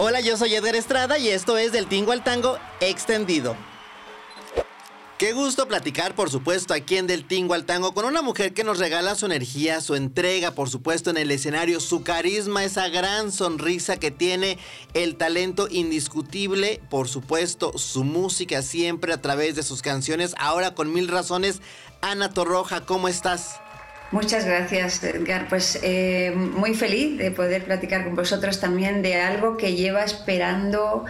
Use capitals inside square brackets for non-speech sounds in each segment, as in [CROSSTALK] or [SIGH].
Hola, yo soy Eder Estrada y esto es Del Tingo al Tango Extendido. Qué gusto platicar, por supuesto, aquí en Del Tingo al Tango con una mujer que nos regala su energía, su entrega, por supuesto, en el escenario, su carisma, esa gran sonrisa que tiene, el talento indiscutible, por supuesto, su música siempre a través de sus canciones. Ahora con mil razones, Ana Torroja, ¿cómo estás? Muchas gracias, Edgar. Pues eh, muy feliz de poder platicar con vosotros también de algo que lleva esperando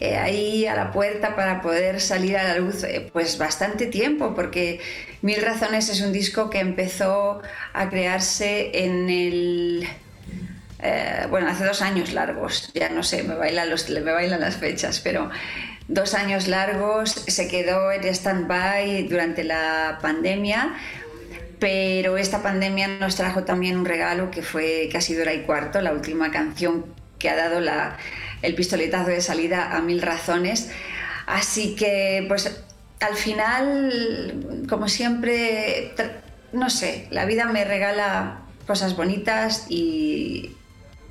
eh, ahí a la puerta para poder salir a la luz eh, pues bastante tiempo, porque Mil Razones es un disco que empezó a crearse en el... Eh, bueno, hace dos años largos, ya no sé, me bailan, los, me bailan las fechas, pero dos años largos, se quedó en stand-by durante la pandemia, pero esta pandemia nos trajo también un regalo que fue casi hora y cuarto, la última canción que ha dado la, el pistoletazo de salida a mil razones. Así que, pues al final, como siempre, no sé, la vida me regala cosas bonitas y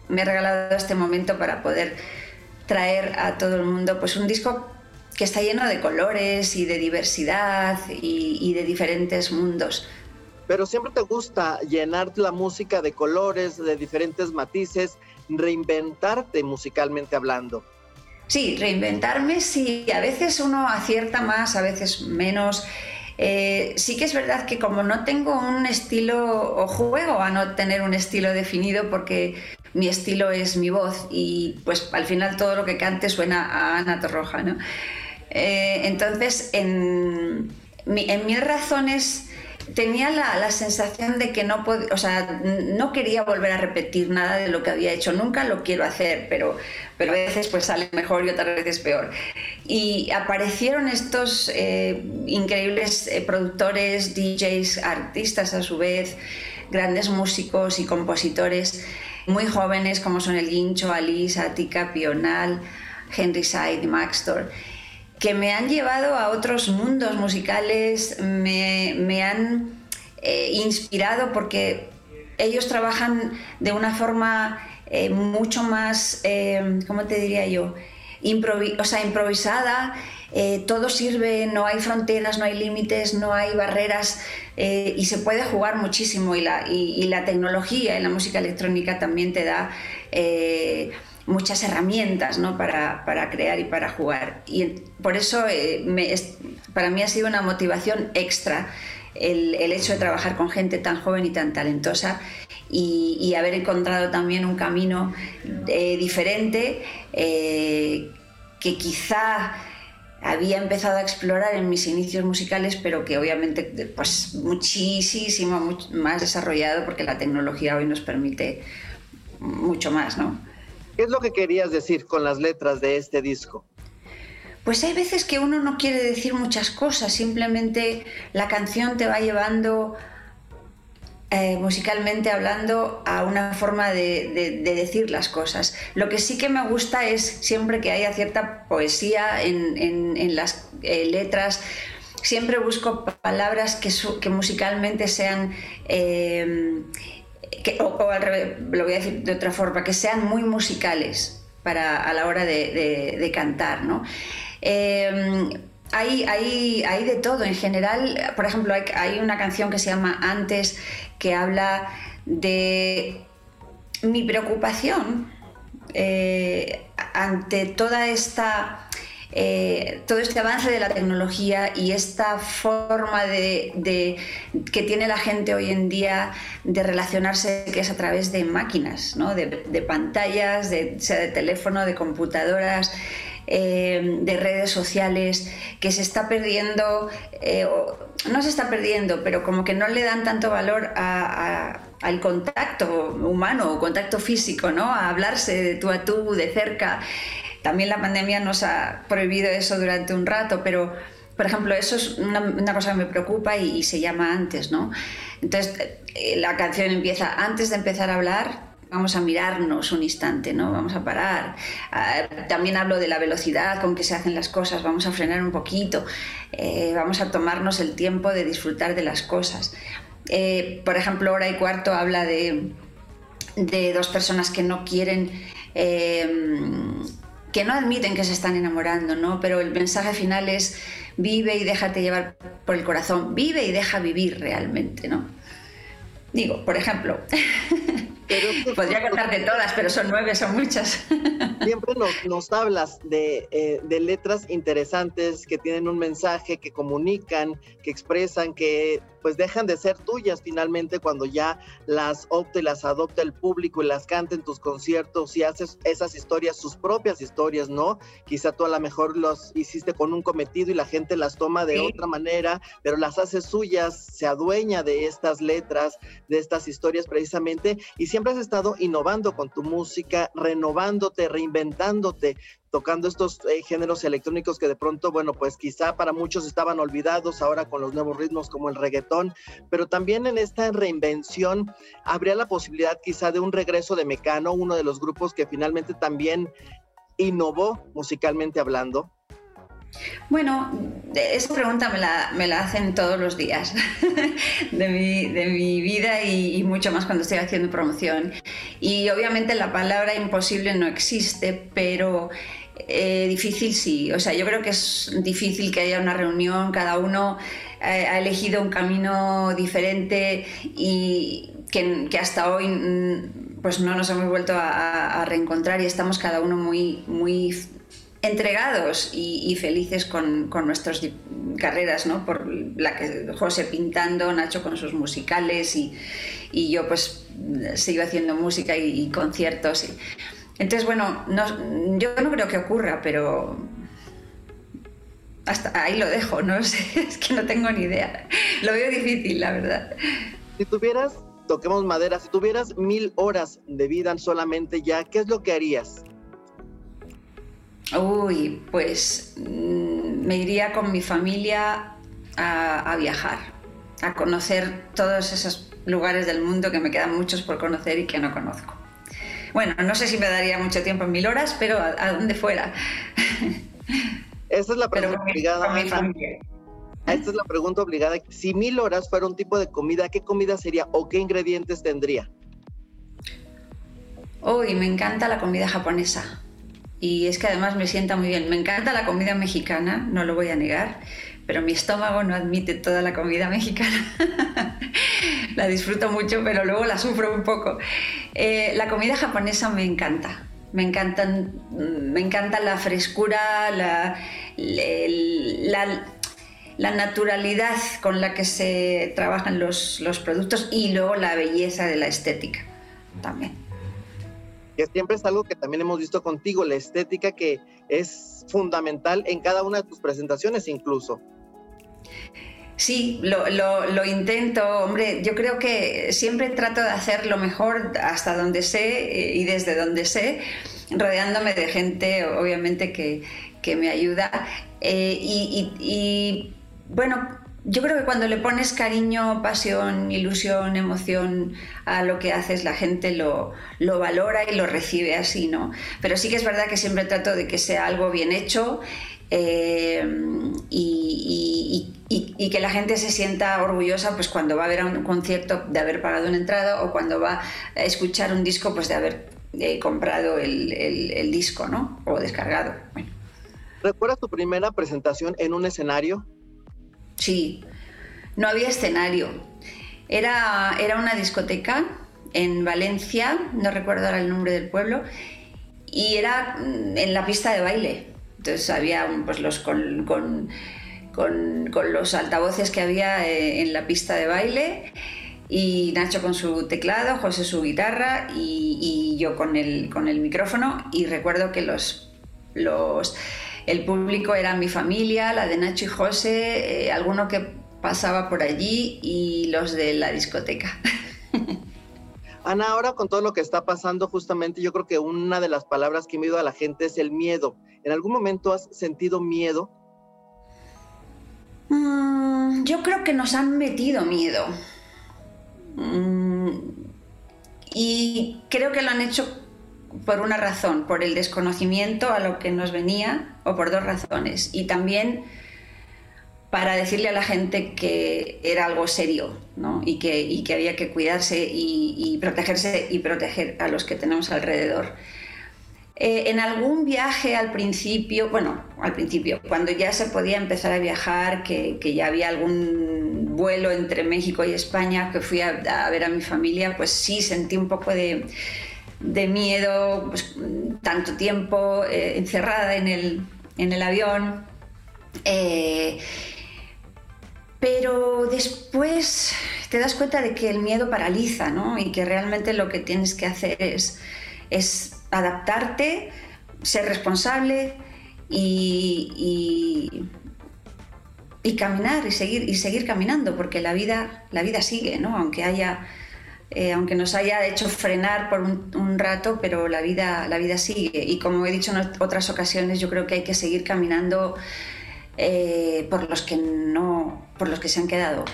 me ha regalado este momento para poder traer a todo el mundo pues un disco que está lleno de colores y de diversidad y, y de diferentes mundos. Pero siempre te gusta llenar la música de colores, de diferentes matices reinventarte musicalmente hablando. Sí, reinventarme, sí. A veces uno acierta más, a veces menos. Eh, sí que es verdad que como no tengo un estilo o juego a no tener un estilo definido porque mi estilo es mi voz y pues al final todo lo que cante suena a Ana Torroja, ¿no? Eh, entonces, en, en mil razones tenía la, sensación de que no, o sea, no quería volver a repetir nada de lo que había hecho. Nunca lo quiero hacer, pero, pero a veces pues sale mejor y otras veces peor. Y aparecieron estos eh, increíbles eh, productores, DJs, artistas a su vez, grandes músicos y compositores muy jóvenes como son el Guincho, Alice, Atika, Pional, Henry Side y Maxtor que me han llevado a otros mundos musicales, me, han eh, inspirado porque ellos trabajan de una forma eh, mucho más, eh, ¿cómo te diría yo? improvisada, todo sirve, no hay fronteras, no hay límites, no hay barreras y se puede jugar muchísimo y la, y la, tecnología en la música electrónica también te da muchas herramientas ¿no? para, para, crear y para jugar. Y por eso eh, para mí ha sido una motivación extra el, el, hecho de trabajar con gente tan joven y tan talentosa y, haber encontrado también un camino eh, diferente eh, que quizá había empezado a explorar en mis inicios musicales, pero que obviamente pues muchísimo más desarrollado porque la tecnología hoy nos permite mucho más, ¿no? ¿Qué es lo que querías decir con las letras de este disco? Pues hay veces que uno no quiere decir muchas cosas, simplemente la canción te va llevando eh, musicalmente hablando a una forma de, decir las cosas. Lo que sí que me gusta es siempre que haya cierta poesía en, las eh, letras, siempre busco palabras que, musicalmente sean... Eh, o, al revés, lo voy a decir de otra forma, que sean muy musicales para, a la hora de, cantar, ¿no? Em, hay, hay, hay, de todo. En general, por ejemplo, hay, una canción que se llama Antes, que habla de mi preocupación eh, ante toda esta eh, todo este avance de la tecnología y esta forma de, que tiene la gente hoy en día de relacionarse que es a través de máquinas, de, pantallas, de, sea de teléfono, de computadoras. Eh, de redes sociales que se está perdiendo, eh, no se está perdiendo, pero como que no le dan tanto valor al contacto humano o contacto físico, ¿no? a hablarse de tú a tú, de cerca. También la pandemia nos ha prohibido eso durante un rato, pero por ejemplo, eso es una, cosa que me preocupa y, se llama antes, ¿no? Entonces, eh, la canción empieza, antes de empezar a hablar, vamos a mirarnos un instante, ¿no? Vamos a parar. Ah, también hablo de la velocidad con que se hacen las cosas, vamos a frenar un poquito, eh, vamos a tomarnos el tiempo de disfrutar de las cosas. Eh, por ejemplo, hora y cuarto habla de, de dos personas que no quieren que no admiten que se están enamorando, ¿no? Pero el mensaje final es vive y déjate llevar por el corazón, vive y deja vivir realmente, ¿no? Digo, por ejemplo, [LAUGHS] podría contarte todas, pero son nueve, son muchas. [LAUGHS] Siempre nos, hablas de, eh, de, letras interesantes que tienen un mensaje, que comunican, que expresan, que pues dejan de ser tuyas finalmente cuando ya las opte, las adopta el público y las canta en tus conciertos y haces esas historias, sus propias historias, ¿no? Quizá tú a lo mejor los hiciste con un cometido y la gente las toma de otra manera, pero las hace suyas, se adueña de estas letras, de estas historias precisamente y siempre has estado innovando con tu música, renovándote, reinventándote tocando estos eh, géneros electrónicos que de pronto, bueno, pues quizá para muchos estaban olvidados ahora con los nuevos ritmos como el reggaetón, pero también en esta reinvención habría la posibilidad quizá de un regreso de Mecano, uno de los grupos que finalmente también innovó musicalmente hablando. Bueno, esa pregunta me la, me la hacen todos los días [LAUGHS] de, mi, de, mi, vida y, y, mucho más cuando estoy haciendo promoción. Y obviamente la palabra imposible no existe, pero eh, difícil sí, o sea, yo creo que es difícil que haya una reunión, cada uno eh, ha elegido un camino diferente y que, hasta hoy mm, pues no nos hemos vuelto a, reencontrar y estamos cada uno muy, muy entregados y, felices con, nuestras carreras, ¿no? Por la que José pintando, Nacho con sus musicales y, yo pues sigo haciendo música y, conciertos. Y, entonces, bueno, yo no creo que ocurra, pero hasta ahí lo dejo, no [LAUGHS] sé, es que no tengo ni idea. Lo veo difícil, la verdad. Si tuvieras, toquemos madera, si tuvieras mil horas de vida solamente ya, ¿qué es lo que harías? Uy, pues mm, me iría con mi familia a, a viajar, a conocer todos esos lugares del mundo que me quedan muchos por conocer y que no conozco. Bueno, no sé si me daría mucho tiempo en mil horas, pero a, donde fuera. Esa es la pregunta obligada. Esta es la pregunta obligada. Si mil horas fuera un tipo de comida, ¿qué comida sería o qué ingredientes tendría? Uy, me encanta la comida japonesa. Y es que además me sienta muy bien. Me encanta la comida mexicana, no lo voy a negar pero mi estómago no admite toda la comida mexicana. [LAUGHS] la disfruto mucho, pero luego la sufro un poco. Eh, la comida japonesa me encanta. Me, encantan, me encanta la frescura, la, la, naturalidad con la que se trabajan los, los productos y luego la belleza de la estética también que siempre es algo que también hemos visto contigo, la estética que es fundamental en cada una de tus presentaciones incluso. Sí, lo, lo, intento, hombre, yo creo que siempre trato de hacer lo mejor hasta donde sé eh, y desde donde sé, rodeándome de gente, obviamente, que, me ayuda. Eh, y, bueno, yo creo que cuando le pones cariño, pasión, ilusión, emoción a lo que haces, la gente lo, lo, valora y lo recibe así, ¿no? Pero sí que es verdad que siempre trato de que sea algo bien hecho eh, y, que la gente se sienta orgullosa pues cuando va a ver un concierto de haber pagado una entrada o cuando va a escuchar un disco pues de haber eh, comprado el, disco ¿no? o descargado. ¿Recuerdas tu primera presentación en un escenario? Sí, no había escenario. Era, era una discoteca en Valencia, no recuerdo ahora el nombre del pueblo, y era mm, en la pista de baile. Entonces había pues, los con, con, los altavoces que había eh, en la pista de baile y Nacho con su teclado, José su guitarra y, yo con el, con el micrófono y recuerdo que los, los, el público era mi familia, la de Nacho y José, eh, alguno que pasaba por allí y los de la discoteca. [LAUGHS] Ana, ahora con todo lo que está pasando, justamente yo creo que una de las palabras que me ido a la gente es el miedo. ¿En algún momento has sentido miedo? Mm, yo creo que nos han metido miedo. Mm, y creo que lo han hecho por una razón, por el desconocimiento a lo que nos venía, o por dos razones. Y también para decirle a la gente que era algo serio ¿no? y, que, que, había que cuidarse y, protegerse y proteger a los que tenemos alrededor. Eh, en algún viaje al principio, bueno, al principio, cuando ya se podía empezar a viajar, que, ya había algún vuelo entre México y España, que fui a, ver a mi familia, pues sí sentí un poco de, miedo, pues, tanto tiempo eh, encerrada en el, en el avión. Eh, pero después te das cuenta de que el miedo paraliza, ¿no? Y que realmente lo que tienes que hacer es, es adaptarte, ser responsable y, y, caminar y seguir, y seguir caminando, porque la vida, la vida sigue, ¿no? Aunque haya... Eh, aunque nos haya hecho frenar por un, un, rato, pero la vida, la vida sigue. Y como he dicho en otras ocasiones, yo creo que hay que seguir caminando eh, por los que no, por los que se han quedado.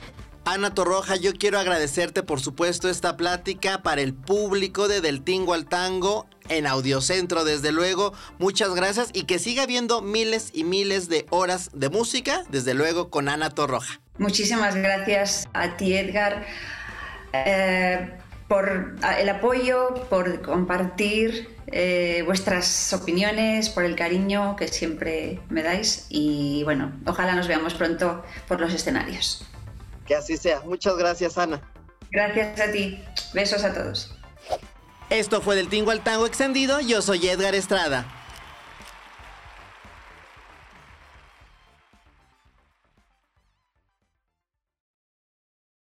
Ana Torroja, yo quiero agradecerte por supuesto esta plática para el público de Del Tingo al Tango en Audiocentro, desde luego. Muchas gracias y que siga habiendo miles y miles de horas de música, desde luego con Ana Torroja. Muchísimas gracias a ti, Edgar. Eh, por el apoyo, por compartir eh, vuestras opiniones, por el cariño que siempre me dais y bueno, ojalá nos veamos pronto por los escenarios. Que así sea. Muchas gracias, Ana. Gracias a ti. Besos a todos. Esto fue del Tingo al Tango extendido. Yo soy Edgar Estrada.